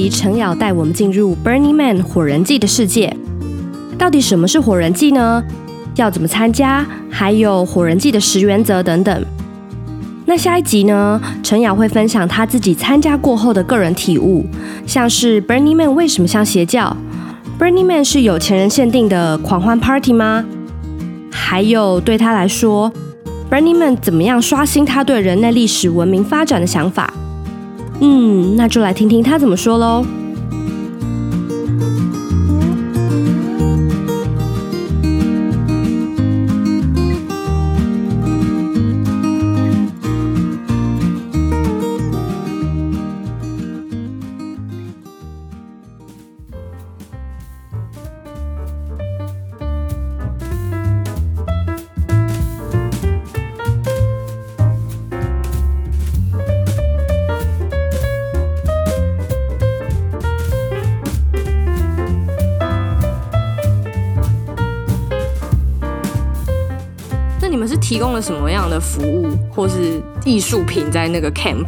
及陈瑶带我们进入 Burning Man 火人祭的世界。到底什么是火人祭呢？要怎么参加？还有火人祭的十原则等等。那下一集呢？陈瑶会分享他自己参加过后的个人体悟，像是 Burning Man 为什么像邪教？Burning Man 是有钱人限定的狂欢 Party 吗？还有对他来说，Burning Man 怎么样刷新他对人类历史文明发展的想法？嗯，那就来听听他怎么说喽。提供了什么样的服务或是艺术品在那个 camp？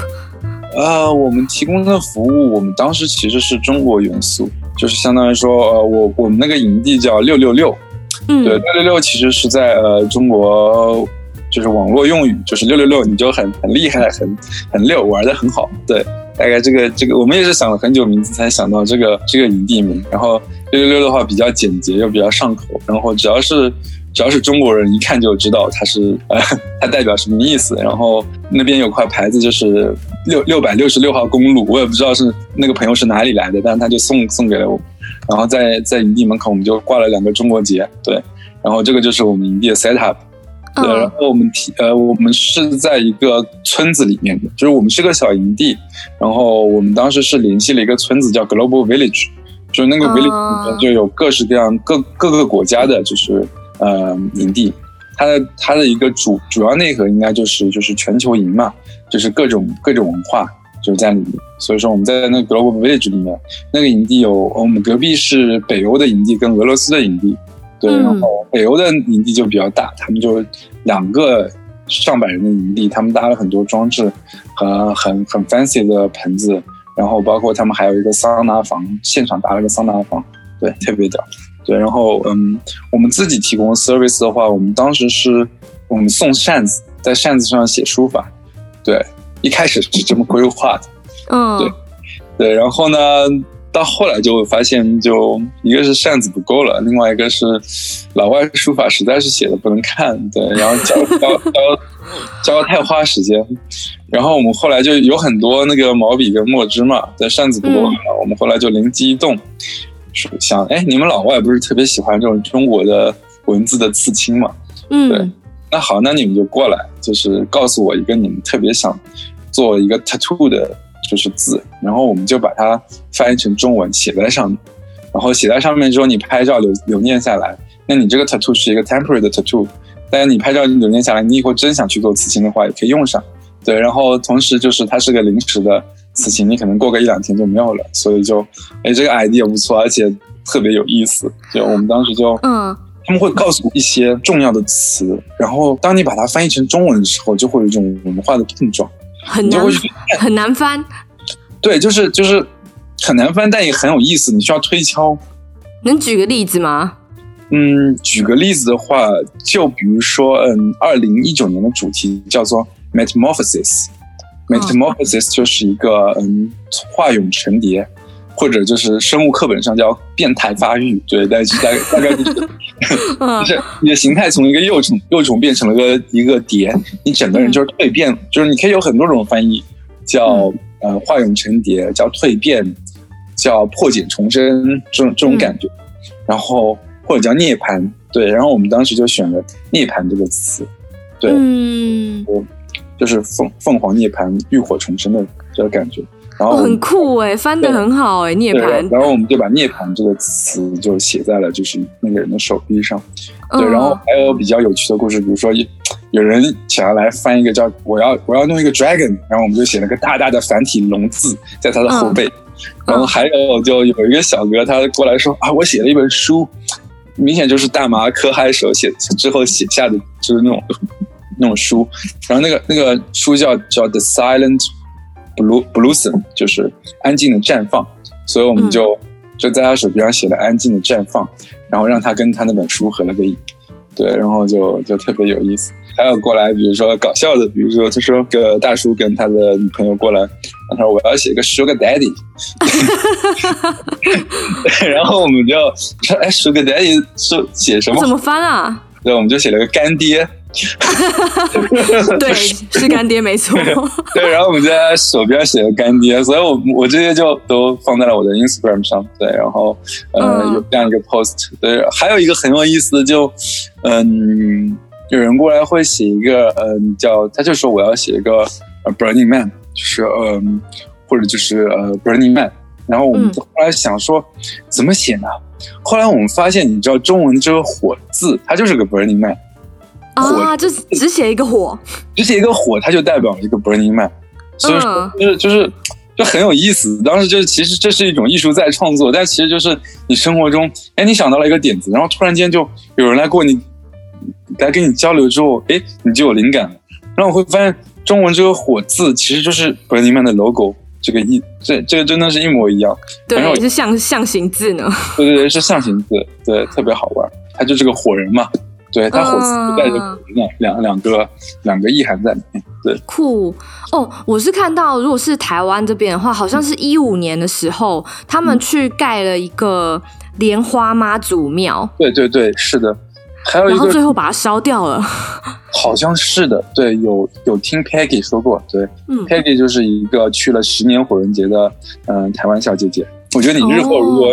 呃，我们提供的服务，我们当时其实是中国元素，就是相当于说，呃，我我们那个营地叫六六六，嗯，对，六六六其实是在呃中国就是网络用语，就是六六六，你就很很厉害，很很溜，玩的很好，对，大概这个这个我们也是想了很久名字才想到这个这个营地名，然后六六六的话比较简洁又比较上口，然后只要是。只要是中国人，一看就知道它是呃，它代表什么意思。然后那边有块牌子，就是六六百六十六号公路，我也不知道是那个朋友是哪里来的，但是他就送送给了我。然后在在营地门口，我们就挂了两个中国结，对。然后这个就是我们营地的 set up，对。然后我们提呃，我们是在一个村子里面的，就是我们是个小营地。然后我们当时是联系了一个村子叫 Global Village，就是那个 village 里面就有各式各样各各个国家的，就是。呃，营地，它的它的一个主主要内核应该就是就是全球营嘛，就是各种各种文化就是在里面。所以说我们在那个 Global Village 里面，那个营地有我们隔壁是北欧的营地跟俄罗斯的营地，对，然后北欧的营地就比较大，他们就两个上百人的营地，他们搭了很多装置和很很 fancy 的盆子，然后包括他们还有一个桑拿房，现场搭了个桑拿房，对，特别屌。对，然后嗯，我们自己提供 service 的话，我们当时是我们送扇子，在扇子上写书法，对，一开始是这么规划的，嗯，对，对，然后呢，到后来就会发现，就一个是扇子不够了，另外一个是老外书法实在是写的不能看，对，然后教教教教太花时间，然后我们后来就有很多那个毛笔跟墨汁嘛，在扇子不够了，嗯，我们后来就灵机一动。想哎，你们老外不是特别喜欢这种中国的文字的刺青吗？嗯，对，那好，那你们就过来，就是告诉我一个你们特别想做一个 tattoo 的，就是字，然后我们就把它翻译成中文写在上面，然后写在上面之后，你拍照留留念下来，那你这个 tattoo 是一个 temporary 的 tattoo，但是你拍照留念下来，你以后真想去做刺青的话，也可以用上，对，然后同时就是它是个临时的。此情你可能过个一两天就没有了，所以就，哎，这个 idea 不错，而且特别有意思。就我们当时就，嗯，他们会告诉一些重要的词，然后当你把它翻译成中文的时候，就会有一种文化的碰撞，很难，很难翻。对，就是就是很难翻，但也很有意思。你需要推敲。能举个例子吗？嗯，举个例子的话，就比如说，嗯，二零一九年的主题叫做 Metamorphosis。Metamorphosis 就是一个嗯，化蛹成蝶，或者就是生物课本上叫变态发育，对，但是大概大概就是，就是你的形态从一个幼虫幼虫变成了个一个蝶，你整个人就是蜕变，就是你可以有很多种翻译，叫呃化蛹成蝶，叫蜕变，叫破茧重生这种这种感觉，然后或者叫涅槃，对，然后我们当时就选了“涅槃”这个词，对，嗯，就是凤凤凰涅槃、浴火重生的这个感觉。然后、哦、很酷哎，翻得很好哎，涅槃。然后我们就把“涅槃”这个词就写在了就是那个人的手臂上。对，然后还有比较有趣的故事，比如说有人想要来翻一个叫“我要我要弄一个 dragon”，然后我们就写了个大大的繁体龙字在他的后背。嗯、然后还有就有一个小哥他过来说啊，我写了一本书，明显就是大麻科嗨手写之后写下的，就是那种那种书。然后那个那个书叫叫 The Silent Blue Blossom，就是安静的绽放。所以我们就、嗯、就在他手臂上写了“安静的绽放”，然后让他跟他那本书合了个影。对，然后就就特别有意思。还有过来，比如说搞笑的，比如说他说个大叔跟他的女朋友过来，他说我要写个 Sugar Daddy，然后我们就说哎 Sugar Daddy 是写什么？怎么翻啊？对，我们就写了个干爹。对，是干爹没错。对，然后我们就在手边写的干爹，所以我我这些就都放在了我的 Instagram 上。对，然后呃有这样一个 post。对，还有一个很有意思的就嗯。有人过来会写一个，嗯，叫他就说我要写一个呃 Burning Man，就是嗯，或者就是呃 Burning Man。然后我们后来想说怎么写呢？后来我们发现，你知道中文这个火字，它就是个 Burning Man。啊，就是只写一个火，只写一个火，它就代表了一个 Burning Man。所以说就是就是就很有意思。当时就是其实这是一种艺术在创作，但其实就是你生活中，哎，你想到了一个点子，然后突然间就有人来过你。来跟你交流之后，哎，你就有灵感了。然后我会发现，中文这个“火”字其实就是 Burning Man 的 logo，这个一这这个真的是一模一样。对，是象象形字呢。对对对，是象形字，对，特别好玩。它就是个火人嘛，对，它火字带着火人，两两个两个意涵在里面。对，酷哦！我是看到，如果是台湾这边的话，好像是一五年的时候，他们去盖了一个莲花妈祖庙。对对对，是的。还有一个，然后最后把它烧掉了，好像是的，对，有有听 Peggy 说过，对，嗯，Peggy 就是一个去了十年火人节的，嗯、呃，台湾小姐姐。我觉得你日后如果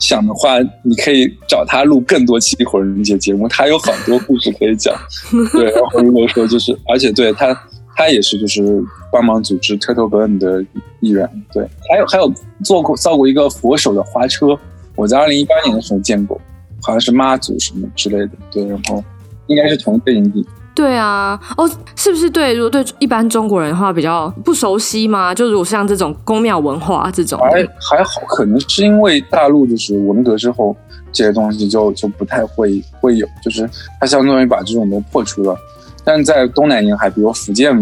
想的话，哦、你可以找他录更多期火人节节目，他有好多故事可以讲。对，然后如果说就是，而且对他，他也是就是帮忙组织 Turtle Burn 的一员。对，还有还有做过造过一个佛手的花车，我在二零一八年的时候见过。好像是妈祖什么之类的，对，然后应该是同一个营地。对啊，哦，是不是对？如果对一般中国人的话比较不熟悉吗？就如果像这种宫庙文化这种，还还好，可能是因为大陆就是文革之后这些东西就就不太会会有，就是它相当于把这种都破除了。但在东南沿海，比如福建、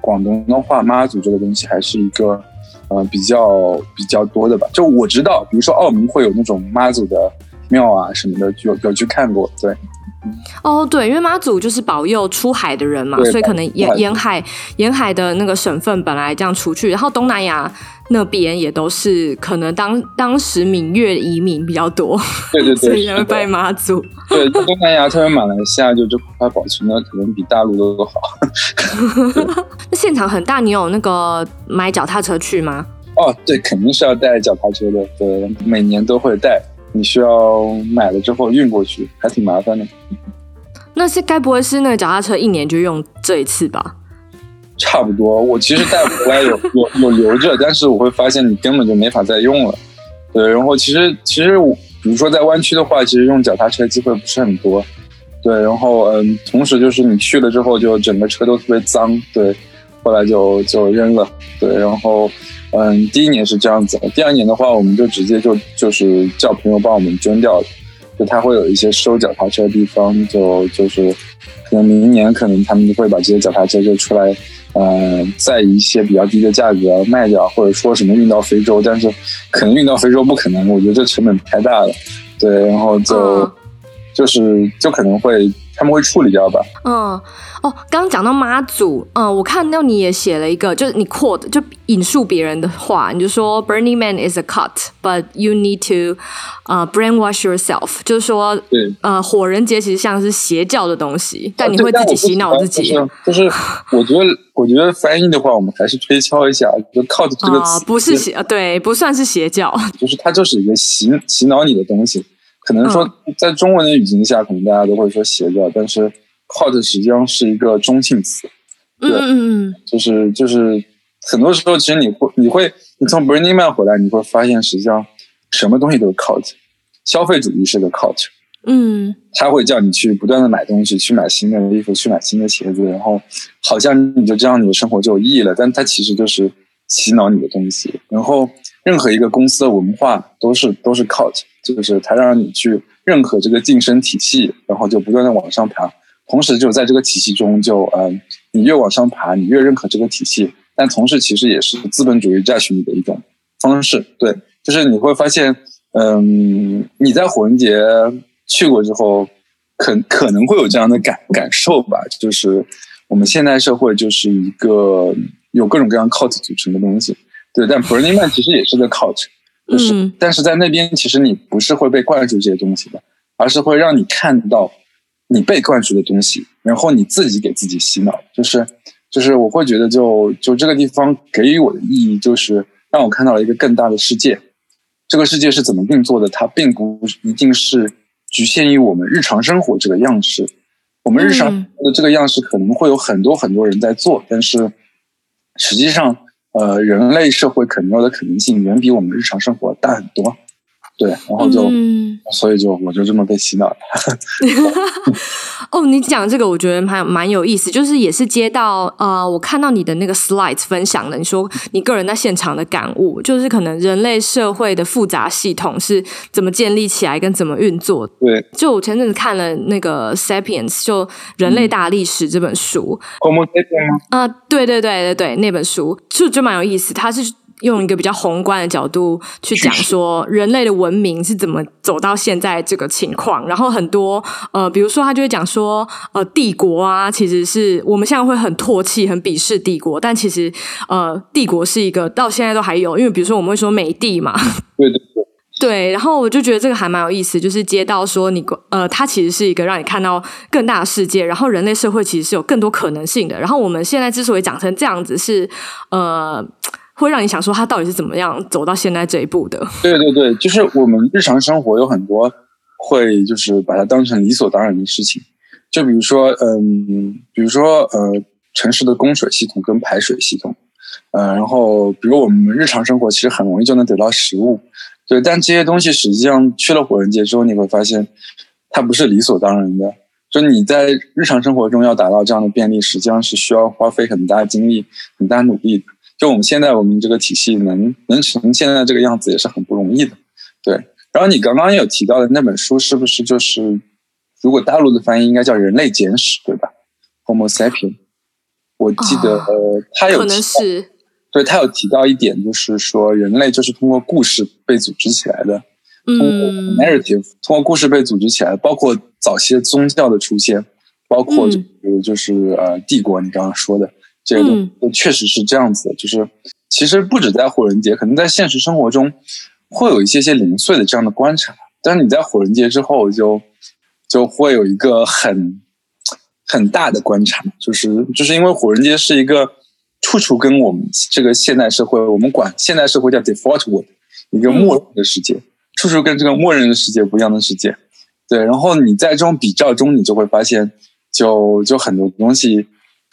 广东的话，妈祖这个东西还是一个呃比较比较多的吧。就我知道，比如说澳门会有那种妈祖的。庙啊什么的，有有去看过，对。哦，对，因为妈祖就是保佑出海的人嘛，所以可能沿沿海沿海的那个省份本来这样出去，然后东南亚那边也都是可能当当时闽粤移民比较多，对对对，所以拜妈祖。对，东南亚特别马来西亚就这块保存的可能比大陆都好。那现场很大，你有那个买脚踏车去吗？哦，对，肯定是要带脚踏车的，对，每年都会带。你需要买了之后运过去，还挺麻烦的。那是该不会是那个脚踏车一年就用这一次吧？差不多。我其实带回来有 有有留着，但是我会发现你根本就没法再用了。对，然后其实其实我比如说在湾区的话，其实用脚踏车机会不是很多。对，然后嗯，同时就是你去了之后，就整个车都特别脏。对，后来就就扔了。对，然后。嗯，第一年是这样子，第二年的话，我们就直接就就是叫朋友帮我们捐掉，就他会有一些收脚踏车的地方，就就是可能明年可能他们会把这些脚踏车就出来，嗯，在一些比较低的价格卖掉，或者说什么运到非洲，但是可能运到非洲不可能，我觉得这成本太大了，对，然后就、嗯、就是就可能会他们会处理掉吧，嗯。哦，刚刚讲到妈祖，嗯，我看到你也写了一个，就是你 quote 就引述别人的话，你就说 Burning Man is a cult，but you need to，呃、uh, brainwash yourself，就是说，对，呃，火人节其实像是邪教的东西，但你会自己洗脑自己。就是，就是，我觉得，我觉得翻译的话，我们还是推敲一下，就 cult 这个词，不是邪，对，不算是邪教，就是它就是一个洗洗脑你的东西。可能说在中文的语境下，可能大家都会说邪教，但是 cult 实际上是一个中性词。对，嗯就是就是很多时候，其实你会你会你从 Burning Man 回来，你会发现实际上什么东西都是 cult，消费主义是个 cult。嗯，他会叫你去不断的买东西，去买新的衣服，去买新的鞋子，然后好像你就这样，你的生活就有意义了。但它其实就是洗脑你的东西。然后任何一个公司的文化都是都是 cult，就是它让你去认可这个晋升体系，然后就不断的往上爬。同时就在这个体系中就，就呃，你越往上爬，你越认可这个体系。但同时其实也是资本主义榨取你的一种方式。对，就是你会发现，嗯、你在火人节。去过之后，可可能会有这样的感感受吧，就是我们现代社会就是一个有各种各样 cult 组成的东西，对。但 Burning Man 其实也是个 cult，就是、嗯、但是在那边其实你不是会被灌输这些东西的，而是会让你看到你被灌输的东西，然后你自己给自己洗脑。就是就是我会觉得就就这个地方给予我的意义，就是让我看到了一个更大的世界。这个世界是怎么运作的？它并不一定是。局限于我们日常生活这个样式，我们日常的这个样式可能会有很多很多人在做，但是实际上，呃，人类社会可能有的可能性远比我们日常生活大很多。对，然后就，嗯、所以就我就这么被洗脑了。哦，你讲这个我觉得蛮蛮有意思，就是也是接到呃，我看到你的那个 slides 分享的，你说你个人在现场的感悟，就是可能人类社会的复杂系统是怎么建立起来跟怎么运作。对，就我前阵子看了那个 Sapiens，就人类大历史这本书。Homo Sapiens 啊，对对对对对，那本书就就蛮有意思，它是。用一个比较宏观的角度去讲说人类的文明是怎么走到现在这个情况，然后很多呃，比如说他就会讲说呃，帝国啊，其实是我们现在会很唾弃、很鄙视帝国，但其实呃，帝国是一个到现在都还有，因为比如说我们会说美帝嘛，对对对，对，然后我就觉得这个还蛮有意思，就是接到说你呃，它其实是一个让你看到更大的世界，然后人类社会其实是有更多可能性的，然后我们现在之所以长成这样子是呃。会让你想说他到底是怎么样走到现在这一步的？对对对，就是我们日常生活有很多会就是把它当成理所当然的事情，就比如说嗯，比如说呃，城市的供水系统跟排水系统，呃，然后比如我们日常生活其实很容易就能得到食物，对，但这些东西实际上去了火人节之后，你会发现它不是理所当然的，就你在日常生活中要达到这样的便利，实际上是需要花费很大精力、很大努力的。就我们现在我们这个体系能能成现在这个样子也是很不容易的，对。然后你刚刚有提到的那本书是不是就是，如果大陆的翻译应该叫《人类简史》对吧？Homo sapien。我记得呃，他有提到，可能是，对，他有提到一点，就是说人类就是通过故事被组织起来的，通过 narrative，通过故事被组织起来，包括早期宗教的出现，包括就是、嗯、就是呃帝国，你刚刚说的。这个东西确实是这样子的，就是其实不止在火人节，可能在现实生活中会有一些些零碎的这样的观察，但是你在火人节之后就就会有一个很很大的观察，就是就是因为火人节是一个处处跟我们这个现代社会，我们管现代社会叫 default world，一个默认的世界，处处跟这个默认的世界不一样的世界，对，然后你在这种比较中，你就会发现就，就就很多东西。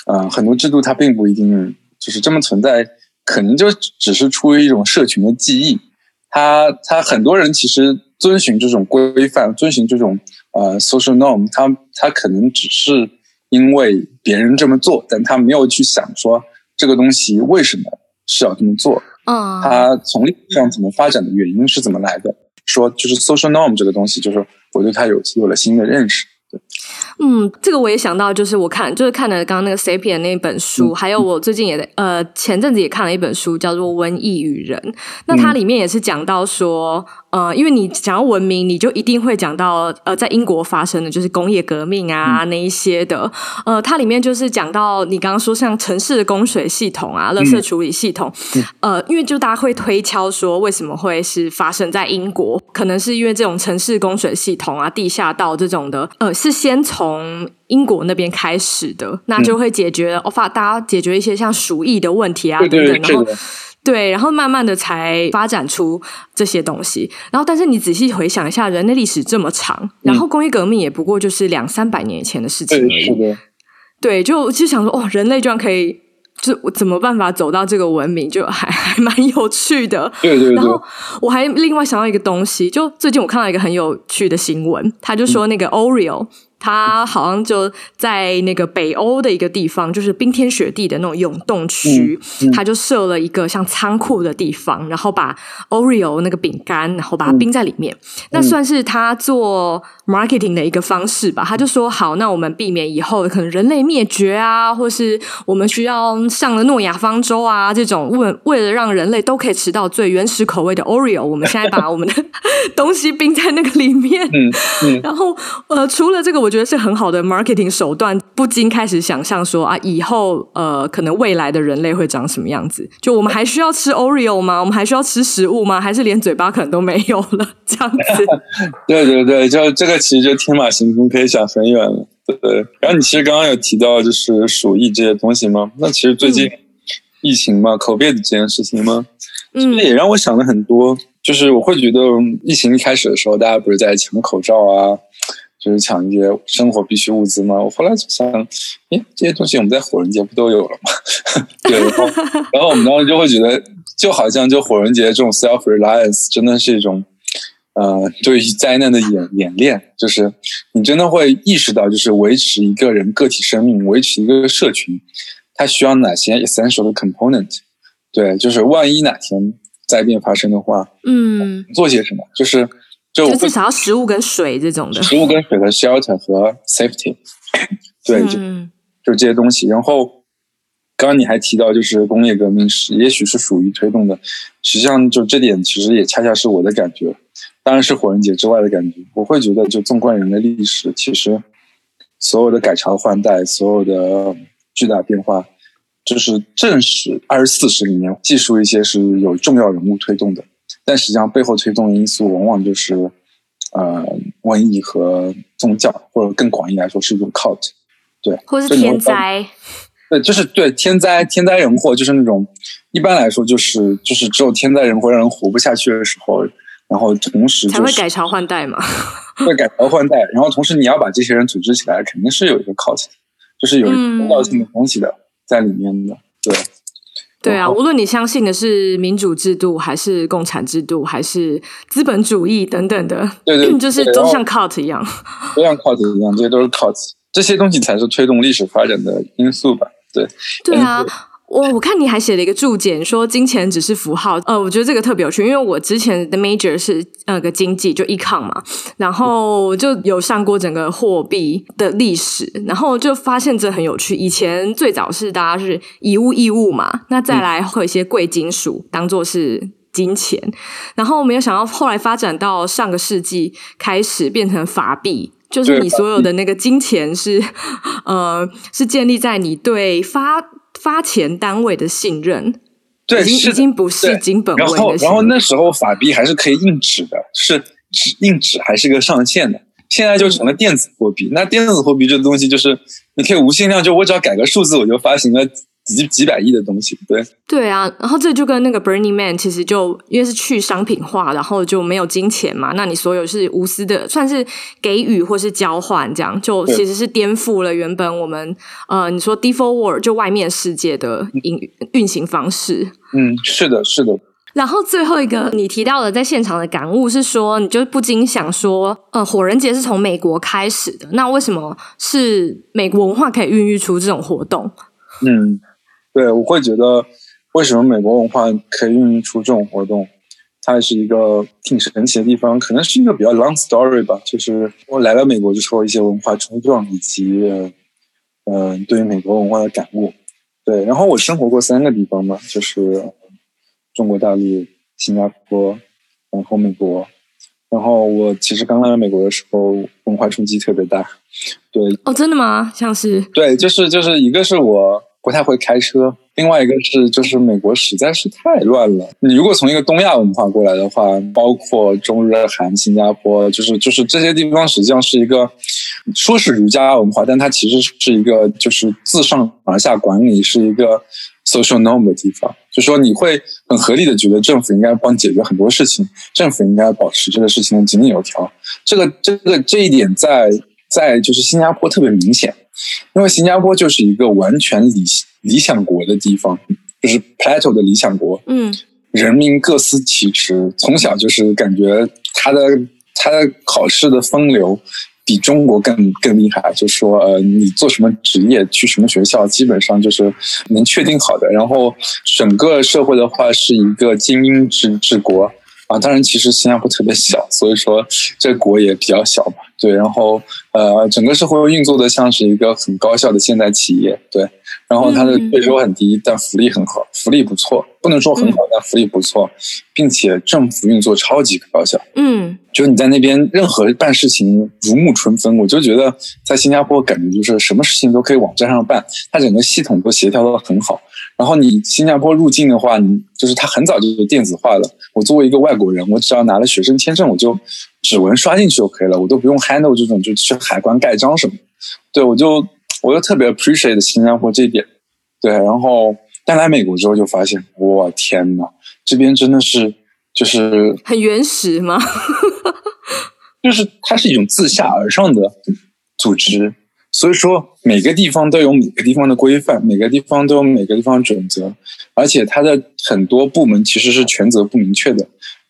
呃，很多制度它并不一定就是这么存在，可能就只是出于一种社群的记忆。他他很多人其实遵循这种规范，遵循这种呃 social norm，他他可能只是因为别人这么做，但他没有去想说这个东西为什么是要这么做。嗯，他从历史上怎么发展的原因是怎么来的？说就是 social norm 这个东西，就是我对它有有了新的认识。对。嗯，这个我也想到，就是我看，就是看了刚刚那个 Sapien 那本书，嗯、还有我最近也呃前阵子也看了一本书，叫做《瘟疫与人》。那它里面也是讲到说，呃，因为你讲到文明，你就一定会讲到呃，在英国发生的就是工业革命啊、嗯、那一些的。呃，它里面就是讲到你刚刚说像城市的供水系统啊、垃圾处理系统，嗯、呃，因为就大家会推敲说，为什么会是发生在英国？可能是因为这种城市供水系统啊、地下道这种的，呃，是先从从英国那边开始的，那就会解决，我、嗯、发大家解决一些像鼠疫的问题啊等等，然后对，然后慢慢的才发展出这些东西。然后，但是你仔细回想一下，人类历史这么长，然后工业革命也不过就是两三百年以前的事情而已。对，就就想说，哦，人类居然可以，就我怎么办法走到这个文明，就还还蛮有趣的。对对对。然后我还另外想到一个东西，就最近我看到一个很有趣的新闻，他就说那个 Oreo。他好像就在那个北欧的一个地方，就是冰天雪地的那种永冻区，嗯嗯、他就设了一个像仓库的地方，然后把 Oreo 那个饼干，然后把它冰在里面。嗯、那算是他做 marketing 的一个方式吧。他就说：“好，那我们避免以后可能人类灭绝啊，或是我们需要上了诺亚方舟啊这种为为了让人类都可以吃到最原始口味的 Oreo，我们现在把我们的 东西冰在那个里面。嗯”嗯，然后呃，除了这个我。觉得是很好的 marketing 手段，不禁开始想象说啊，以后呃，可能未来的人类会长什么样子？就我们还需要吃 Oreo 吗？我们还需要吃食物吗？还是连嘴巴可能都没有了？这样子？对对对，就这个其实就天马行空，可以想很远了。对，然后你其实刚刚有提到就是鼠疫这些东西吗？那其实最近疫情嘛，COVID 这件事情嘛，嗯，也让我想了很多。就是我会觉得疫情一开始的时候，大家不是在抢口罩啊？就是抢一些生活必需物资嘛。我后来就想，诶，这些东西我们在火人节不都有了吗？对，然后，然后我们当时就会觉得，就好像就火人节这种 self reliance 真的是一种，呃，对于灾难的演演练。就是你真的会意识到，就是维持一个人个体生命，维持一个社群，它需要哪些 essential 的 component？对，就是万一哪天灾变发生的话，嗯，做些什么？就是。就，就至少要食物跟水这种的，食物跟水的 shelter 和 safety，对，就就这些东西。然后，刚刚你还提到，就是工业革命是，也许是属于推动的。实际上，就这点其实也恰恰是我的感觉，当然是火人节之外的感觉。我会觉得，就纵观人类历史，其实所有的改朝换代，所有的巨大变化，就是正史二十四史里面记述一些是有重要人物推动的。但实际上，背后推动的因素往往就是，呃，瘟疫和宗教，或者更广义来说是一种 cult，对，或者是天灾，对，就是对天灾、天灾人祸，就是那种一般来说就是就是只有天灾人祸让人活不下去的时候，然后同时、就是、才会改朝换代嘛，会改朝换代，然后同时你要把这些人组织起来，肯定是有一个 cult，就是有宗教性的东西的、嗯、在里面的，对。对啊，无论你相信的是民主制度，还是共产制度，还是资本主义等等的，对对，就是都像 cult 一样，都像 cult 一样，这些都是 cult，这些东西才是推动历史发展的因素吧？对，对啊。我我看你还写了一个注解，说金钱只是符号。呃，我觉得这个特别有趣，因为我之前的 major 是那个经济，就 econ 嘛，然后就有上过整个货币的历史，然后就发现这很有趣。以前最早是大家是以物易物嘛，那再来会有一些贵金属当做是金钱，然后没有想到后来发展到上个世纪开始变成法币，就是你所有的那个金钱是呃是建立在你对发。发钱单位的信任，对，已经已经不是金本位的。然后，然后那时候法币还是可以印纸的，是纸印纸还是个上限的。现在就成了电子货币。那电子货币这个东西，就是你可以无限量，就我只要改个数字，我就发行了。几几百亿的东西，对对啊，然后这就跟那个 Burning Man 其实就因为是去商品化，然后就没有金钱嘛，那你所有是无私的，算是给予或是交换，这样就其实是颠覆了原本我们呃你说 default world 就外面世界的运运行方式。嗯，是的，是的。然后最后一个你提到的在现场的感悟是说，你就不禁想说，呃，火人节是从美国开始的，那为什么是美国文化可以孕育出这种活动？嗯。对，我会觉得为什么美国文化可以孕育出这种活动，它也是一个挺神奇的地方。可能是一个比较 long story 吧，就是我来了美国之后，一些文化冲撞以及嗯、呃、对于美国文化的感悟。对，然后我生活过三个地方嘛，就是中国大陆、新加坡，然后美国。然后我其实刚来美国的时候，文化冲击特别大。对，哦，真的吗？像是？对，就是就是一个是我。不太会开车。另外一个是，就是美国实在是太乱了。你如果从一个东亚文化过来的话，包括中日韩、新加坡，就是就是这些地方，实际上是一个说是儒家文化，但它其实是一个就是自上而下管理，是一个 social norm 的地方。就说你会很合理的觉得政府应该帮解决很多事情，政府应该保持这个事情的井井有条。这个这个这一点在在就是新加坡特别明显，因为新加坡就是一个完全理理想国的地方，就是 Plato 的理想国。嗯，人民各司其职，从小就是感觉他的他的考试的风流比中国更更厉害。就说呃，你做什么职业，去什么学校，基本上就是能确定好的。然后整个社会的话是一个精英制治国啊。当然，其实新加坡特别小，所以说这个国也比较小嘛。对，然后呃，整个社会运作的像是一个很高效的现代企业。对。然后它的税收很低，但福利很好，福利不错，不能说很好，但福利不错，并且政府运作超级高效。嗯，就你在那边任何办事情如沐春风，我就觉得在新加坡感觉就是什么事情都可以网站上办，它整个系统都协调的很好。然后你新加坡入境的话，你就是它很早就电子化了。我作为一个外国人，我只要拿了学生签证，我就指纹刷进去就可以了，我都不用 handle 这种就去海关盖章什么。对，我就。我就特别 appreciate 新加坡这一点，对，然后但来美国之后就发现，我天呐，这边真的是就是很原始吗？就是它是一种自下而上的组织，所以说每个地方都有每个地方的规范，每个地方都有每个地方准则，而且它的很多部门其实是权责不明确的。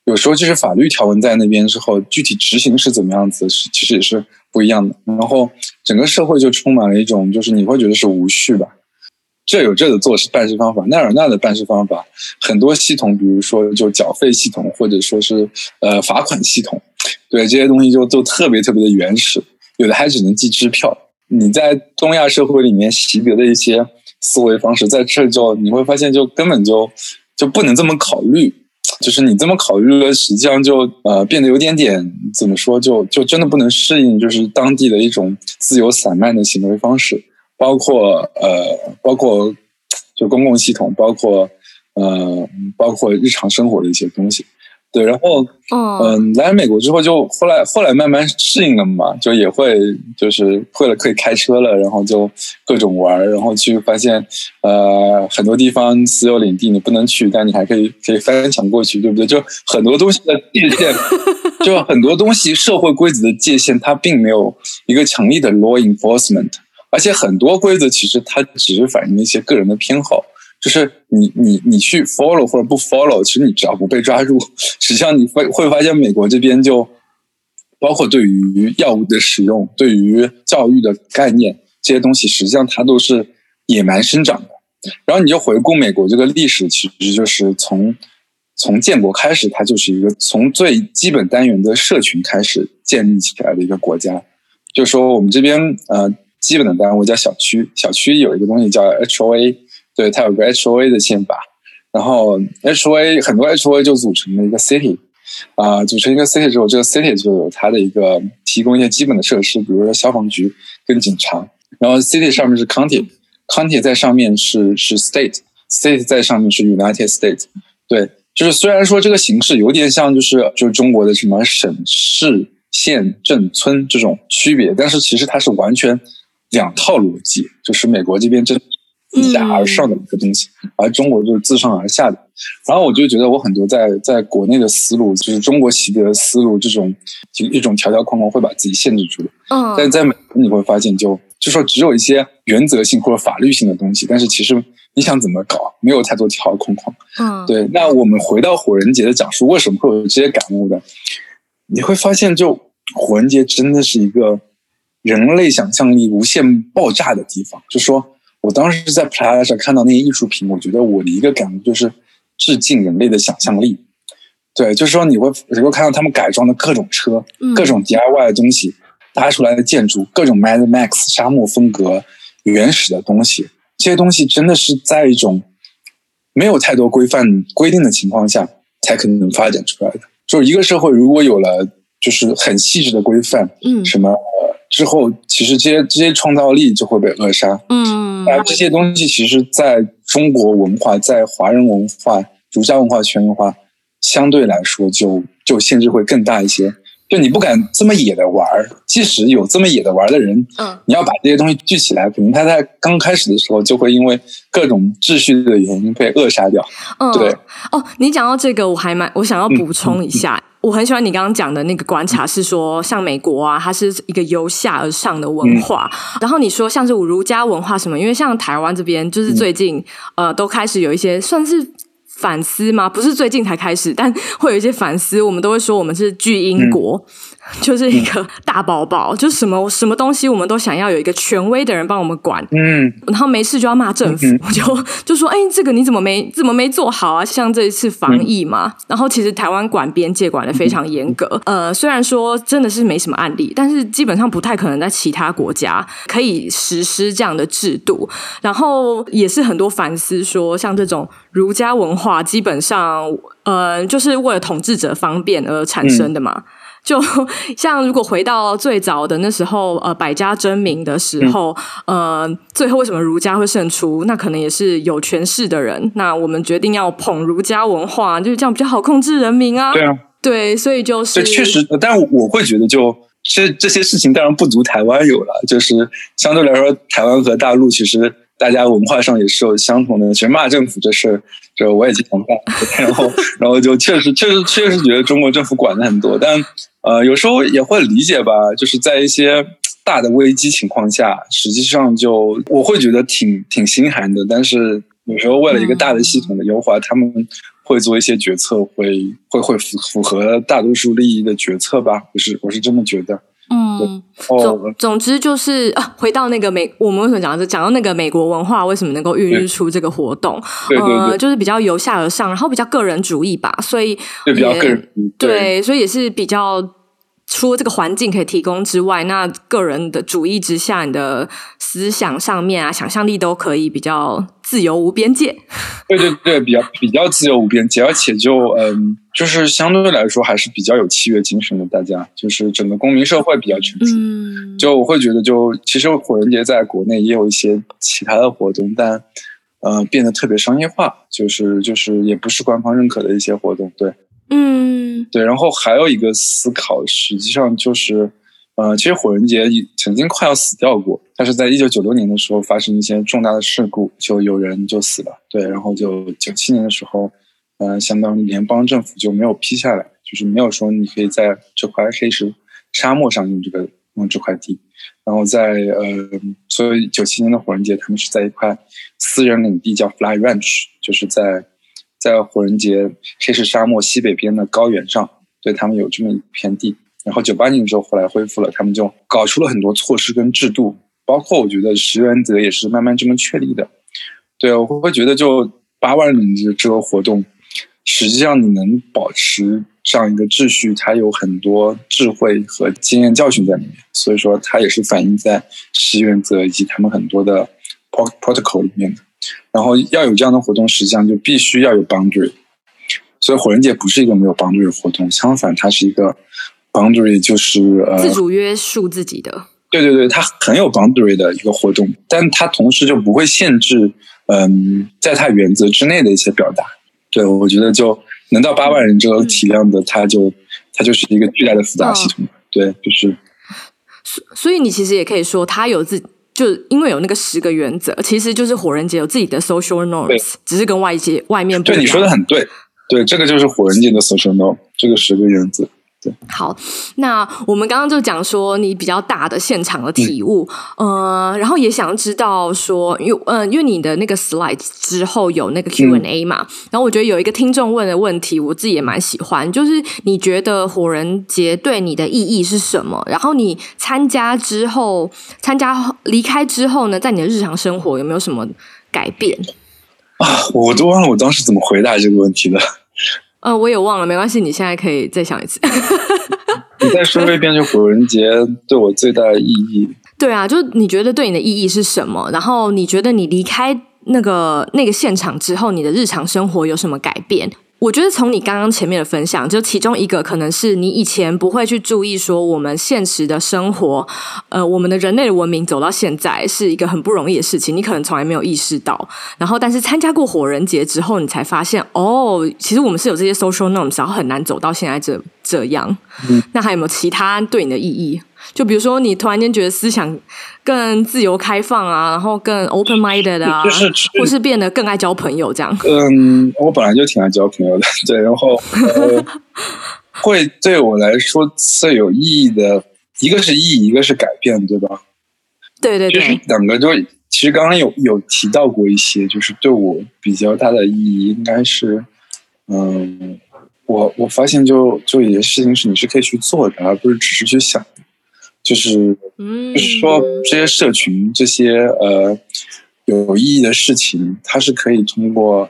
有时候就是法律条文在那边之后，具体执行是怎么样子，是其实也是不一样的。然后整个社会就充满了一种，就是你会觉得是无序吧。这有这的做事办事方法，那有那的办事方法。很多系统，比如说就缴费系统，或者说是呃罚款系统，对这些东西就都特别特别的原始。有的还只能寄支票。你在东亚社会里面习得的一些思维方式，在这就你会发现，就根本就就不能这么考虑。就是你这么考虑了，实际上就呃变得有点点怎么说，就就真的不能适应，就是当地的一种自由散漫的行为方式，包括呃包括就公共系统，包括呃包括日常生活的一些东西。对，然后，嗯，来美国之后，就后来后来慢慢适应了嘛，就也会就是会了可以开车了，然后就各种玩，然后去发现，呃，很多地方私有领地你不能去，但你还可以可以翻墙过去，对不对？就很多东西的界限，就很多东西社会规则的界限，它并没有一个强力的 law enforcement，而且很多规则其实它只是反映一些个人的偏好。就是你你你去 follow 或者不 follow，其实你只要不被抓住，实际上你会会发现美国这边就包括对于药物的使用、对于教育的概念这些东西，实际上它都是野蛮生长的。然后你就回顾美国这个历史，其实就是从从建国开始，它就是一个从最基本单元的社群开始建立起来的一个国家。就说我们这边呃基本的单位叫小区，小区有一个东西叫 HOA。对，它有个 HOA 的宪法，然后 HOA 很多 HOA 就组成了一个 city，啊、组成一个 city 之后，这个 city 就有它的一个提供一些基本的设施，比如说消防局跟警察。然后 city 上面是 county，county 在上面是是 state，state 在上面是 United States。对，就是虽然说这个形式有点像，就是就是中国的什么省市县镇村这种区别，但是其实它是完全两套逻辑，就是美国这边真。自下而上的一个东西，而中国就是自上而下的。然后我就觉得我很多在在国内的思路，就是中国习得的思路，这种就一种条条框框会把自己限制住的。嗯，但在美国你会发现就，就就说只有一些原则性或者法律性的东西，但是其实你想怎么搞，没有太多条条框框。嗯，对。那我们回到火人节的讲述，为什么会有这些感悟的？你会发现，就火人节真的是一个人类想象力无限爆炸的地方，就说。我当时在 Plaza 上看到那些艺术品，我觉得我的一个感觉就是致敬人类的想象力。对，就是说你会你会看到他们改装的各种车、嗯、各种 DIY 的东西、搭出来的建筑、各种 Mad Max 沙漠风格、原始的东西，这些东西真的是在一种没有太多规范规定的情况下才可能发展出来的。就是一个社会如果有了就是很细致的规范，嗯，什么。之后，其实这些这些创造力就会被扼杀。嗯，那这些东西其实在中国文化、在华人文化、儒家文化、圈文化相对来说就就限制会更大一些。就你不敢这么野的玩儿，即使有这么野的玩的人，嗯，你要把这些东西聚起来，可能他在刚开始的时候就会因为各种秩序的原因被扼杀掉。嗯，对。哦，你讲到这个，我还蛮我想要补充一下。我很喜欢你刚刚讲的那个观察，是说像美国啊，它是一个由下而上的文化。嗯、然后你说像是儒家文化什么，因为像台湾这边，就是最近、嗯、呃都开始有一些算是反思吗？不是最近才开始，但会有一些反思。我们都会说我们是巨婴国。嗯就是一个大宝宝，就是什么什么东西，我们都想要有一个权威的人帮我们管，嗯，然后没事就要骂政府，嗯、就就说，哎，这个你怎么没怎么没做好啊？像这一次防疫嘛，嗯、然后其实台湾管边界管的非常严格，嗯、呃，虽然说真的是没什么案例，但是基本上不太可能在其他国家可以实施这样的制度，然后也是很多反思说，像这种儒家文化，基本上，呃，就是为了统治者方便而产生的嘛。嗯就 像如果回到最早的那时候，呃，百家争鸣的时候，嗯、呃，最后为什么儒家会胜出？那可能也是有权势的人。那我们决定要捧儒家文化，就是这样比较好控制人民啊。对啊，对，所以就是对，确实，但我会觉得就，就这这些事情当然不足台湾有了。就是相对来说，台湾和大陆其实大家文化上也是有相同的。其实骂政府这事儿，就我也经常干。然后，然后就确实确实确实觉得中国政府管的很多，但。呃，有时候也会理解吧，就是在一些大的危机情况下，实际上就我会觉得挺挺心寒的。但是有时候为了一个大的系统的优化，他们会做一些决策，会会会符符合大多数利益的决策吧。我是我是这么觉得。嗯，总总之就是啊，回到那个美，我们为什么讲到这？讲到那个美国文化为什么能够孕育出这个活动？对对对，呃，就是比较由下而上，然后比较个人主义吧，所以对比较个人对，对，所以也是比较。除了这个环境可以提供之外，那个人的主义之下，你的思想上面啊，想象力都可以比较自由无边界。对对对，比较比较自由无边界，而且就嗯，就是相对来说还是比较有契约精神的。大家就是整个公民社会比较成熟。嗯，就我会觉得就，就其实火人节在国内也有一些其他的活动，但呃，变得特别商业化，就是就是也不是官方认可的一些活动。对。嗯，对，然后还有一个思考，实际上就是，呃，其实火人节曾经快要死掉过，但是在一九九六年的时候发生一些重大的事故，就有人就死了。对，然后就九七年的时候，呃，相当于联邦政府就没有批下来，就是没有说你可以在这块黑石沙漠上用这个用这块地，然后在呃，所以九七年的火人节，他们是在一块私人领地叫 Fly Ranch，就是在。在火人节黑石沙漠西北边的高原上，对他们有这么一片地。然后九八年的时候，后来恢复了，他们就搞出了很多措施跟制度，包括我觉得十原则也是慢慢这么确立的。对，我会觉得就八万人的这个活动，实际上你能保持这样一个秩序，它有很多智慧和经验教训在里面。所以说，它也是反映在十原则以及他们很多的 protocol 里面的。然后要有这样的活动，实际上就必须要有 boundary。所以火人节不是一个没有 boundary 的活动，相反，它是一个 boundary，就是呃自主约束自己的。对对对，它很有 boundary 的一个活动，但它同时就不会限制，嗯，在它原则之内的一些表达。对，我觉得就能到八万人这个体量的，嗯、它就它就是一个巨大的复杂系统。哦、对，就是。所所以你其实也可以说，它有自。就因为有那个十个原则，其实就是火人节有自己的 social norms，只是跟外界外面。对，你说的很对，对，这个就是火人节的 social norm，这个十个原则。对，好，那我们刚刚就讲说你比较大的现场的体悟，嗯、呃，然后也想知道说，因为嗯、呃，因为你的那个 slide 之后有那个 Q&A 嘛，嗯、然后我觉得有一个听众问的问题，我自己也蛮喜欢，就是你觉得火人节对你的意义是什么？然后你参加之后，参加离开之后呢，在你的日常生活有没有什么改变？啊，我都忘了我当时怎么回答这个问题了。呃，我也忘了，没关系，你现在可以再想一次。你再说一遍，就古人节对我最大的意义。对啊，就你觉得对你的意义是什么？然后你觉得你离开那个那个现场之后，你的日常生活有什么改变？我觉得从你刚刚前面的分享，就其中一个可能是你以前不会去注意说，我们现实的生活，呃，我们的人类的文明走到现在是一个很不容易的事情，你可能从来没有意识到。然后，但是参加过火人节之后，你才发现，哦，其实我们是有这些 social norms，然后很难走到现在这这样。那还有没有其他对你的意义？就比如说，你突然间觉得思想更自由开放啊，然后更 open minded 啊，就是，或是变得更爱交朋友这样。嗯，我本来就挺爱交朋友的，对，然后、呃、会对我来说最有意义的一个是意义，一个是改变，对吧？对对对，就是两个就其实刚刚有有提到过一些，就是对我比较大的意义，应该是嗯，我我发现就就有些事情是你是可以去做的，而不是只是去想。就是，就是说，这些社群，这些呃有意义的事情，它是可以通过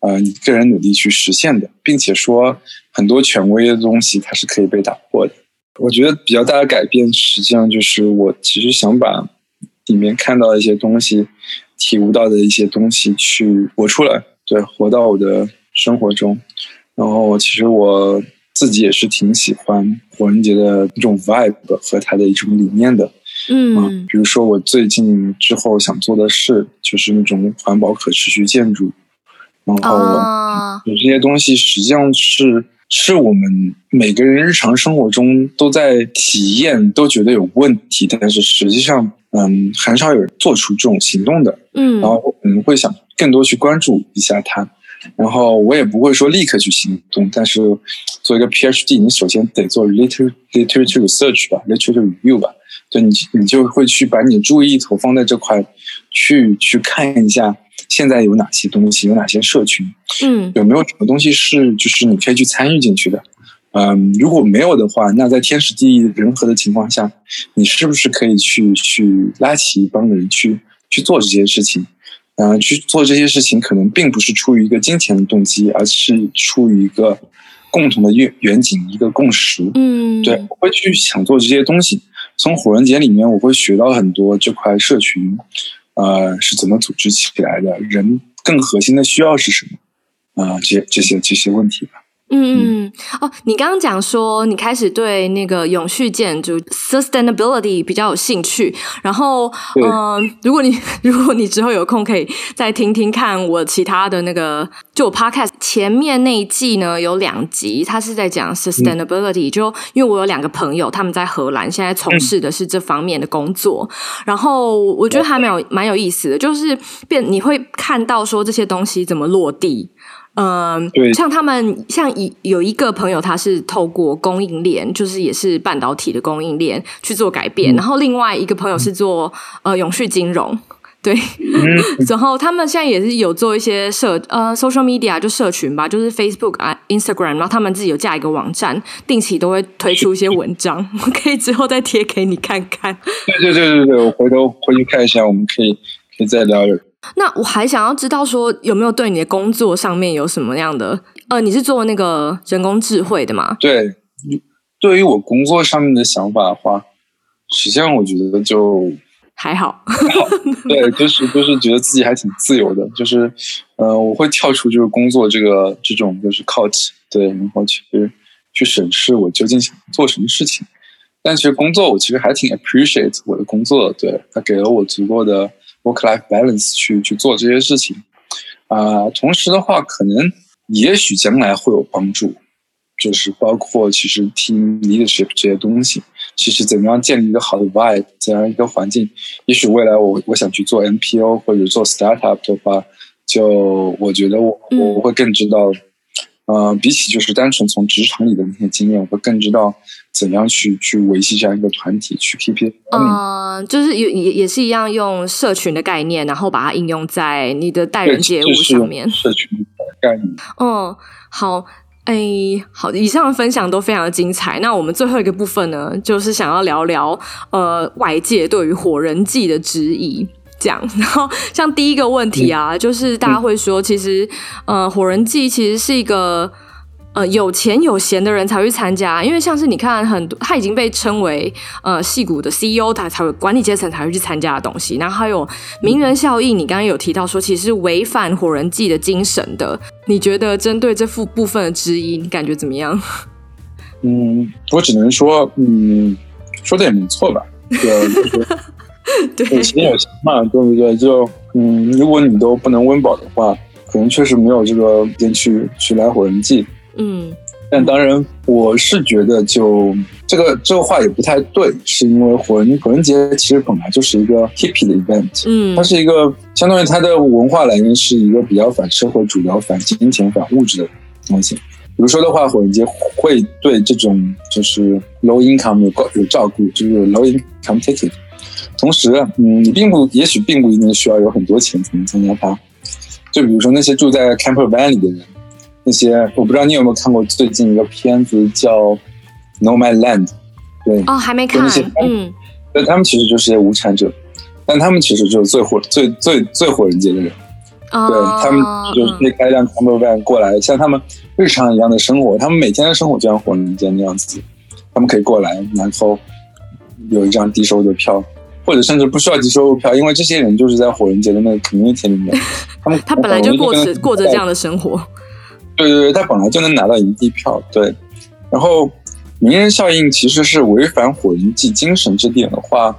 呃你个人努力去实现的，并且说很多权威的东西，它是可以被打破的。我觉得比较大的改变，实际上就是我其实想把里面看到的一些东西、体悟到的一些东西去活出来，对，活到我的生活中。然后，其实我。自己也是挺喜欢火人节的一种 vibe 和它的一种理念的，嗯、啊，比如说我最近之后想做的事就是那种环保可持续建筑，然后有这些东西实际上是是我们每个人日常生活中都在体验，都觉得有问题，但是实际上嗯很少有人做出这种行动的，嗯，然后我们会想更多去关注一下它。然后我也不会说立刻去行动，但是做一个 PhD，你首先得做 literature literature research 吧，literature review 吧，对，你你就会去把你的注意力投放在这块，去去看一下现在有哪些东西，有哪些社群，嗯，有没有什么东西是就是你可以去参与进去的，嗯，如果没有的话，那在天时地利人和的情况下，你是不是可以去去拉起一帮人去去做这些事情？嗯、呃，去做这些事情，可能并不是出于一个金钱的动机，而是出于一个共同的愿远景，一个共识。嗯，对，我会去想做这些东西。从火人节里面，我会学到很多这块社群，呃，是怎么组织起来的，人更核心的需要是什么，啊、呃，这这些这些问题吧。嗯嗯哦，你刚刚讲说你开始对那个永续建筑 sustainability 比较有兴趣，然后嗯、呃，如果你如果你之后有空可以再听听看我其他的那个就我 podcast 前面那一季呢有两集，它是在讲 sustainability，、嗯、就因为我有两个朋友他们在荷兰现在从事的是这方面的工作，嗯、然后我觉得还蛮有蛮有意思的，就是变你会看到说这些东西怎么落地。嗯，像他们像一有一个朋友，他是透过供应链，就是也是半导体的供应链去做改变。嗯、然后另外一个朋友是做呃永续金融，对。嗯、然后他们现在也是有做一些社呃 social media 就社群吧，就是 Facebook 啊 Instagram，然后他们自己有架一个网站，定期都会推出一些文章，我可以之后再贴给你看看。对对对对对，我回头回去看一下，我们可以可以再聊聊。那我还想要知道说有没有对你的工作上面有什么样的呃，你是做那个人工智慧的吗？对，对于我工作上面的想法的话，实际上我觉得就还好，还好，对，就是就是觉得自己还挺自由的，就是呃，我会跳出就是工作这个这种就是 couch 对，然后去去审视我究竟想做什么事情。但其实工作我其实还挺 appreciate 我的工作，对，它给了我足够的。Work-life balance 去去做这些事情，啊、呃，同时的话，可能也许将来会有帮助，就是包括其实 team leadership 这些东西，其实怎么样建立一个好的 vibe，怎样一个环境，也许未来我我想去做 NPO 或者做 startup 的话，就我觉得我我会更知道。呃，比起就是单纯从职场里的那些经验，我会更知道怎样去去维系这样一个团体，去 keep it。嗯，就是也也也是一样，用社群的概念，然后把它应用在你的待人接物上面。社群的概念。嗯，好，哎，好，以上的分享都非常的精彩。那我们最后一个部分呢，就是想要聊聊呃外界对于火人祭的质疑。这样，然后像第一个问题啊，嗯、就是大家会说，其实，呃，火人祭其实是一个呃有钱有闲的人才会去参加，因为像是你看很多，他已经被称为呃戏骨的 CEO，他才会管理阶层才会去参加的东西。然后还有名人效应，你刚刚有提到说，其实是违反火人祭的精神的。你觉得针对这副部分的质疑，你感觉怎么样？嗯，我只能说，嗯，说的也没错吧？对，有钱有闲嘛，对不对？就嗯，如果你都不能温饱的话，可能确实没有这个时间去去来火人祭。嗯，但当然，我是觉得就这个这个话也不太对，是因为火人火人节其实本来就是一个 hippie 的 event，嗯，它是一个相当于它的文化来源是一个比较反社会主流、反金钱、反物质的东西。比如说的话，火人节会对这种就是 low income 有有照顾，就是 low income ticket。同时，嗯，你并不，也许并不一定需要有很多钱才能参加它。就比如说那些住在 camper van 里的人。那些我不知道你有没有看过最近一个片子叫《Nomadland》，对哦，还没看。那些嗯，那他们其实就是些无产者，但他们其实就是最火、最最最火人节的人。哦、对他们就是可以开一辆 camper van 过来，像他们日常一样的生活，他们每天的生活就像火人间那样子。他们可以过来，然后有一张低收入的票，或者甚至不需要集收入票，因为这些人就是在火人节的那个 community 里面，他们他本来就过着过着这样的生活。对对对，他本来就能拿到营地票，对。然后名人效应其实是违反火人祭精神这点的话，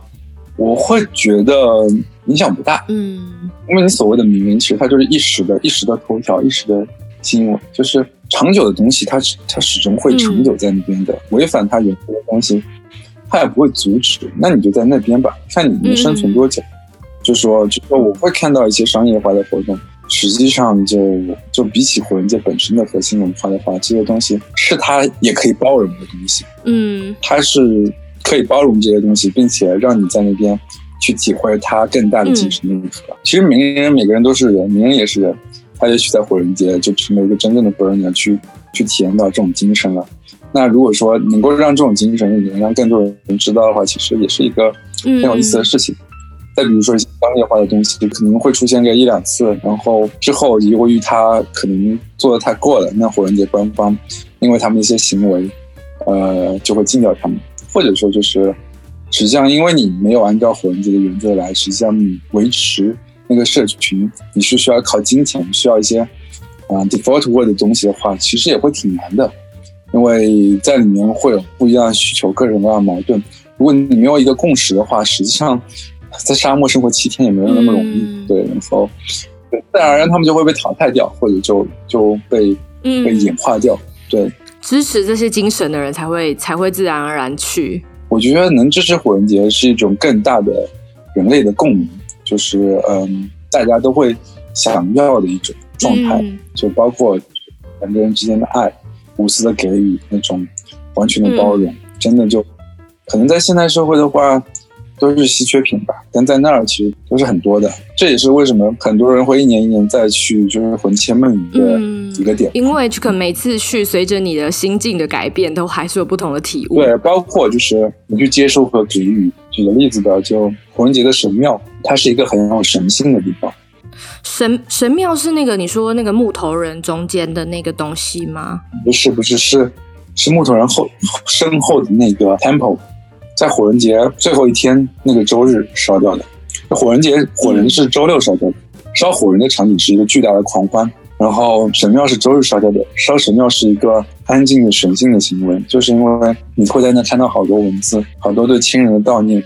我会觉得影响不大。嗯，因为你所谓的名人，其实它就是一时的、一时的头条、一时的新闻，就是长久的东西它，它它始终会长久在那边的。嗯、违反它原则的东西，它也不会阻止。那你就在那边吧，看你能生存多久。嗯、就说，就说我会看到一些商业化的活动。实际上就，就就比起火人节本身的核心文化的话，这些东西是它也可以包容的东西。嗯，它是可以包容这些东西，并且让你在那边去体会它更大的精神内核。嗯、其实名人每个人都是人，名人也是人，他也许在火人节就成为一个真正的 burner 去去体验到这种精神了。那如果说能够让这种精神能让更多人知道的话，其实也是一个很有意思的事情。嗯再比如说一些商业化的东西，可能会出现个一两次，然后之后由于他可能做的太过了，那火人节官方因为他们一些行为，呃，就会禁掉他们，或者说就是实际上因为你没有按照火人节的原则来，实际上你维持那个社群，你是需要靠金钱，需要一些啊、呃、default word 的东西的话，其实也会挺难的，因为在里面会有不一样的需求，各种各样的矛盾。如果你没有一个共识的话，实际上。在沙漠生活七天也没有那么容易，嗯、对，然后自然而然他们就会被淘汰掉，或者就就被、嗯、被演化掉。对，支持这些精神的人才会才会自然而然去。我觉得能支持火人节是一种更大的人类的共鸣，就是嗯，大家都会想要的一种状态，嗯、就包括两个人之间的爱，无私的给予，那种完全的包容，嗯、真的就可能在现代社会的话。都是稀缺品吧，但在那儿其实都是很多的。这也是为什么很多人会一年一年再去，就是魂牵梦萦的一个点。嗯、因为可能每次去，随着你的心境的改变，都还是有不同的体悟。对，包括就是你去接受和给予。举个例子吧，就火人节的神庙，它是一个很有神性的地方。神神庙是那个你说那个木头人中间的那个东西吗？不是，不是，是是木头人后身后的那个 temple。在火人节最后一天那个周日烧掉的。火人节火人是周六烧掉的，烧火人的场景是一个巨大的狂欢。然后神庙是周日烧掉的，烧神庙是一个安静的神性的行为，就是因为你会在那看到好多文字，好多对亲人的悼念，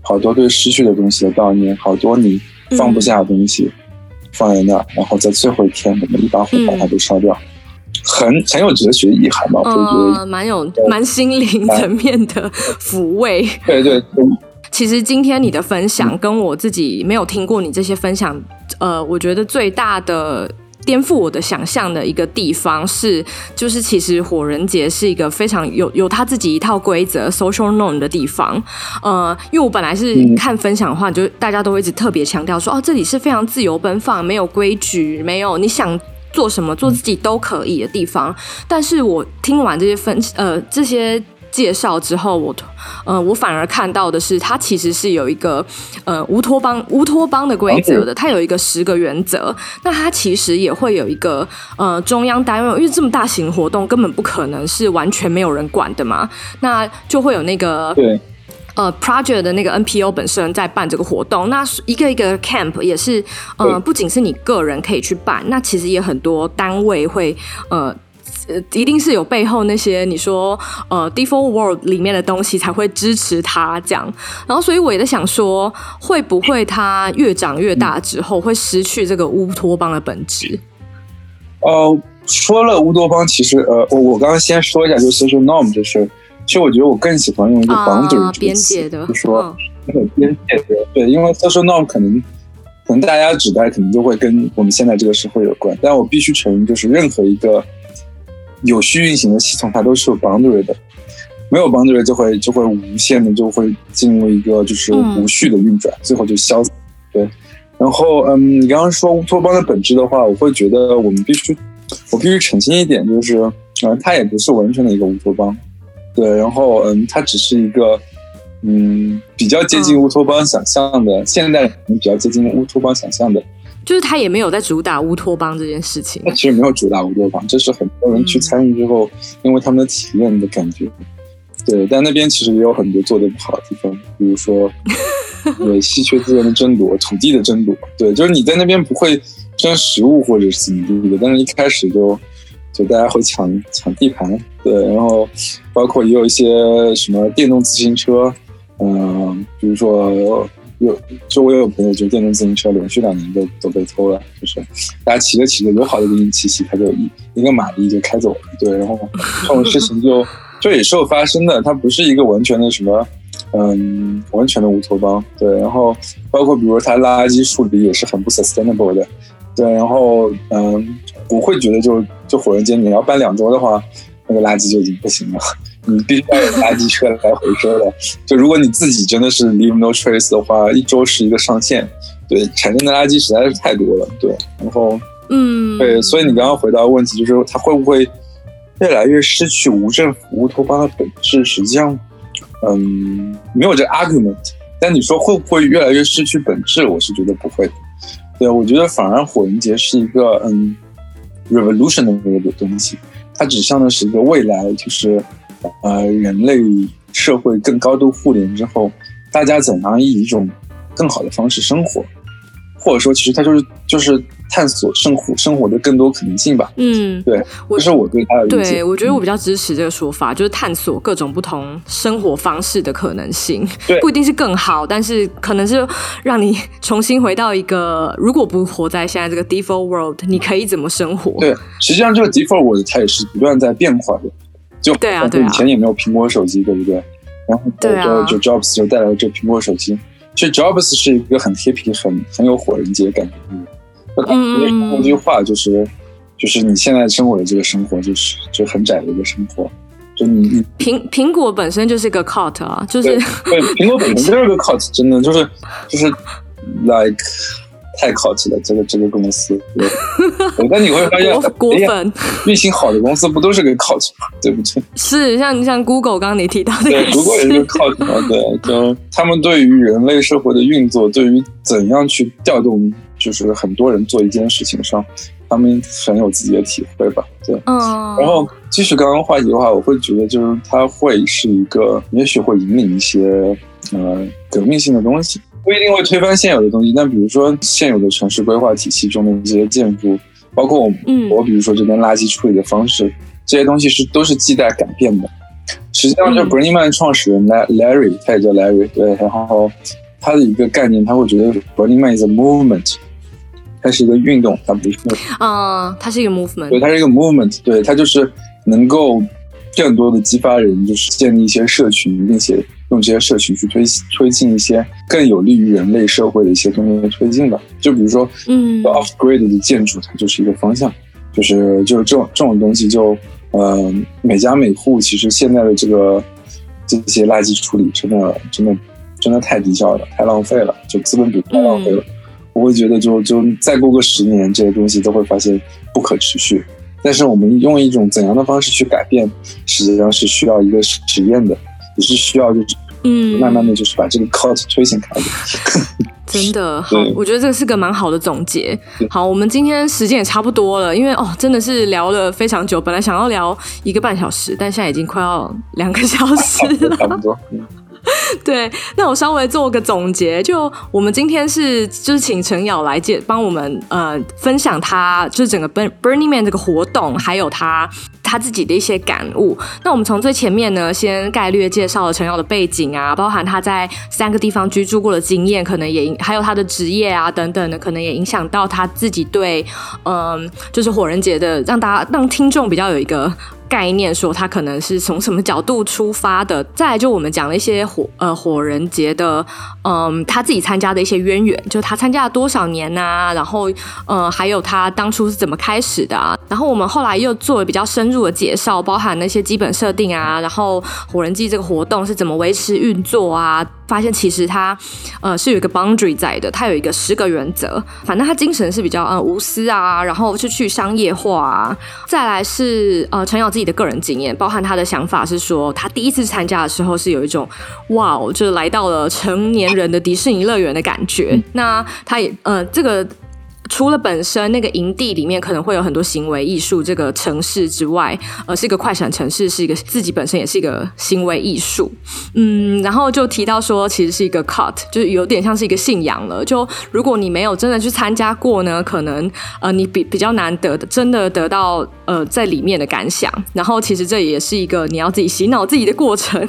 好多对失去的东西的悼念，好多你放不下的东西放在那儿，然后在最后一天我们一把火把它都烧掉。很很有哲学意涵嘛？我觉得蛮有蛮心灵层面的抚慰。对对对。其实今天你的分享跟我自己没有听过你这些分享，呃，我觉得最大的颠覆我的想象的一个地方是，就是其实火人节是一个非常有有他自己一套规则 social norm 的地方。呃，因为我本来是看分享的话，就大家都会一直特别强调说，哦，这里是非常自由奔放，没有规矩，没有你想。做什么做自己都可以的地方，但是我听完这些分呃这些介绍之后，我呃，我反而看到的是，它其实是有一个呃乌托邦乌托邦的规则的，它有一个十个原则。那它其实也会有一个呃中央单位，因为这么大型活动根本不可能是完全没有人管的嘛，那就会有那个对。呃，project 的那个 NPO 本身在办这个活动，那一个一个 camp 也是，呃，不仅是你个人可以去办，那其实也很多单位会，呃，一定是有背后那些你说，呃 default World 里面的东西才会支持他这样，然后所以我也在想说，会不会他越长越大之后会失去这个乌托邦的本质？呃，说了乌托邦，其实呃，我我刚刚先说一下，就是 social norm 这事。其实我觉得我更喜欢用一个 boundary 这个词，就是说那个 边界的。对，因为 social norm 可能可能大家指代可能就会跟我们现在这个社会有关，但我必须承认，就是任何一个有序运行的系统，它都是有 boundary 的。没有 boundary 就会就会无限的就会进入一个就是无序的运转，嗯、最后就消死。对，然后嗯，你刚刚说乌托邦的本质的话，我会觉得我们必须我必须澄清一点，就是嗯，它也不是完全的一个乌托邦。对，然后嗯，它只是一个嗯比较接近乌托邦想象的，嗯、现代人比较接近乌托邦想象的，就是他也没有在主打乌托邦这件事情。他其实没有主打乌托邦，这是很多人去参与之后，嗯、因为他们的体验的感觉。对，但那边其实也有很多做的不好的地方，比如说 对稀缺资源的争夺、土地的争夺。对，就是你在那边不会争食物或者是怎么地的，但是一开始就。就大家会抢抢地盘，对，然后包括也有一些什么电动自行车，嗯、呃，比如说有，周围有朋友就电动自行车连续两年都都被偷了，就是大家骑着骑着有好的给你骑骑，他就一一个马力就开走了，对，然后这种事情就 就也是有发生的，它不是一个完全的什么，嗯，完全的乌托邦，对，然后包括比如它垃圾处理也是很不 sustainable 的。对，然后嗯，我会觉得就就火人节你要办两周的话，那个垃圾就已经不行了，你必须要有垃圾车来回收的。就如果你自己真的是 leave no trace 的话，一周是一个上限，对，产生的垃圾实在是太多了。对，然后嗯，对，所以你刚刚回答的问题就是它会不会越来越失去无政府乌托邦的本质？实际上，嗯，没有这个 argument。但你说会不会越来越失去本质？我是觉得不会的。对，我觉得反而火人节是一个嗯，revolution 的那个东西，它指向的是一个未来，就是呃，人类社会更高度互联之后，大家怎样以一种更好的方式生活，或者说，其实它就是就是。探索生活生活的更多可能性吧。嗯，对，这是我对他的理解。对，我觉得我比较支持这个说法，嗯、就是探索各种不同生活方式的可能性。对，不一定是更好，但是可能是让你 重新回到一个，如果不活在现在这个 default world，你可以怎么生活？对，实际上这个 default world 它也是不断在变化的。就对啊，对啊，以前也没有苹果手机，对不对？然后就、啊、就 Jobs 就带来了这苹果手机。其实 Jobs 是一个很 hippie、很很有火人节感觉的人。嗯，一句话就是，就是你现在生活的这个生活，就是就很窄的一个生活。就你你苹苹果本身就是一个 cult 啊，就是对，苹果本身就是个 cult，真的就是就是 like 太 cult 了，这个这个公司。对，但你会发现，果粉运行好的公司不都是个 cult 吗？对不对？是像像 Google 刚刚你提到的，对，Google 也是个 cult 嘛？对，就他们对于人类社会的运作，对于怎样去调动。就是很多人做一件事情上，他们很有自己的体会吧，对。嗯。然后继续刚刚话题的话，我会觉得就是它会是一个，也许会引领一些呃革命性的东西，不一定会推翻现有的东西。但比如说现有的城市规划体系中的这些建筑，包括我，嗯，我比如说这边垃圾处理的方式，这些东西是都是亟待改变的。实际上，就 Burning Man 创始人 Larry，他也叫 Larry，对。然后他的一个概念，他会觉得 Burning Man is a movement。它是一个运动，它不是啊，uh, 它是一个 movement，对，它是一个 movement，对，它就是能够更多的激发人，就是建立一些社群，并且用这些社群去推推进一些更有利于人类社会的一些东西的推进吧。就比如说，嗯，off grid 的建筑，它就是一个方向，就是就是这种这种东西就，就呃，每家每户其实现在的这个这些垃圾处理真的真的真的太低效了，太浪费了，就资本主义太浪费了。嗯我会觉得就，就就再过个十年，这些东西都会发现不可持续。但是我们用一种怎样的方式去改变，实际上是需要一个实验的，也是需要就是嗯，慢慢的就是把这个 cult 推行开了。真的 好，我觉得这个是个蛮好的总结。好，我们今天时间也差不多了，因为哦，真的是聊了非常久，本来想要聊一个半小时，但现在已经快要两个小时了。差不多。对，那我稍微做个总结，就我们今天是就是请陈瑶来介帮我们呃分享他就是整个 Burning Man 这个活动，还有他他自己的一些感悟。那我们从最前面呢，先概略介绍了陈瑶的背景啊，包含他在三个地方居住过的经验，可能也还有他的职业啊等等的，可能也影响到他自己对嗯、就是火人节的，让大家让听众比较有一个。概念说他可能是从什么角度出发的，再来就我们讲了一些火呃火人节的，嗯，他自己参加的一些渊源，就他参加了多少年啊，然后呃还有他当初是怎么开始的啊，然后我们后来又做了比较深入的介绍，包含那些基本设定啊，然后火人祭这个活动是怎么维持运作啊。发现其实他，呃，是有一个 boundary 在的，他有一个十个原则。反正他精神是比较呃无私啊，然后就去商业化啊。再来是呃陈瑶自己的个人经验，包含他的想法是说，他第一次参加的时候是有一种哇哦，就是来到了成年人的迪士尼乐园的感觉。那他也呃这个。除了本身那个营地里面可能会有很多行为艺术这个城市之外，呃，是一个快闪城市，是一个自己本身也是一个行为艺术，嗯，然后就提到说，其实是一个 cut，就是有点像是一个信仰了。就如果你没有真的去参加过呢，可能呃你比比较难得的真的得到呃在里面的感想。然后其实这也是一个你要自己洗脑自己的过程。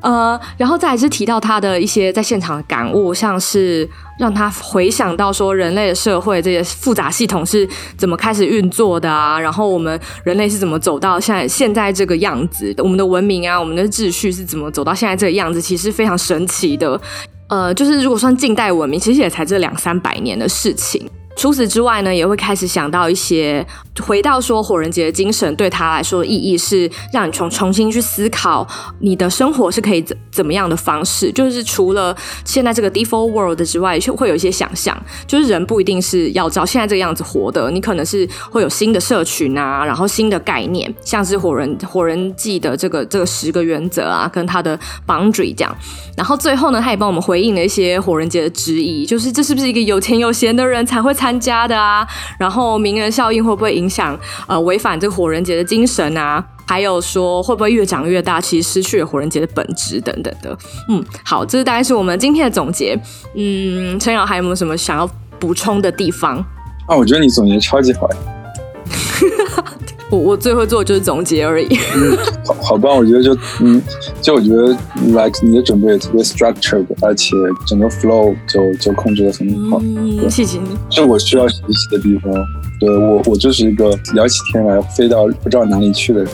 呃，然后再来是提到他的一些在现场的感悟，像是让他回想到说人类的社会这些复杂系统是怎么开始运作的啊，然后我们人类是怎么走到现在现在这个样子，我们的文明啊，我们的秩序是怎么走到现在这个样子，其实非常神奇的。呃，就是如果算近代文明，其实也才这两三百年的事情。除此之外呢，也会开始想到一些，回到说火人节的精神对他来说的意义是让你重重新去思考你的生活是可以怎怎么样的方式，就是除了现在这个 default world 之外，就会有一些想象，就是人不一定是要照现在这个样子活的，你可能是会有新的社群啊，然后新的概念，像是火人火人祭的这个这个十个原则啊，跟他的 boundary 这样，然后最后呢，他也帮我们回应了一些火人节的质疑，就是这是不是一个有钱有闲的人才会参参加的啊，然后名人效应会不会影响呃违反这个火人节的精神啊？还有说会不会越长越大，其实失去了火人节的本质等等的。嗯，好，这是大概是我们今天的总结。嗯，陈瑶还有没有什么想要补充的地方？啊，我觉得你总结超级好。我我最会做的就是总结而已。嗯，好，好棒，我觉得就嗯，就我觉得，like 你的准备也特别 structured，而且整个 flow 就就控制的很好。嗯，谢谢你。是我需要学习的地方。对我，我就是一个聊起天来飞到不知道哪里去的人。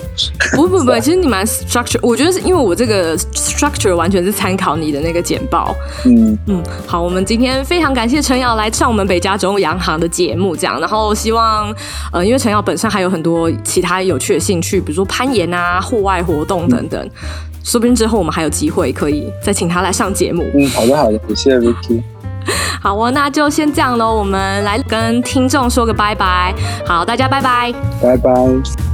不不不，其实你蛮 structure，我觉得是因为我这个 structure 完全是参考你的那个简报。嗯嗯，好，我们今天非常感谢陈瑶来上我们北加州洋行的节目，这样，然后希望呃，因为陈瑶本身还有很多其他有趣的兴趣，比如说攀岩啊、户外活动等等，嗯、说不定之后我们还有机会可以再请他来上节目。嗯，好的好的，谢谢 Vicky。好哦，那就先这样喽。我们来跟听众说个拜拜。好，大家拜拜，拜拜。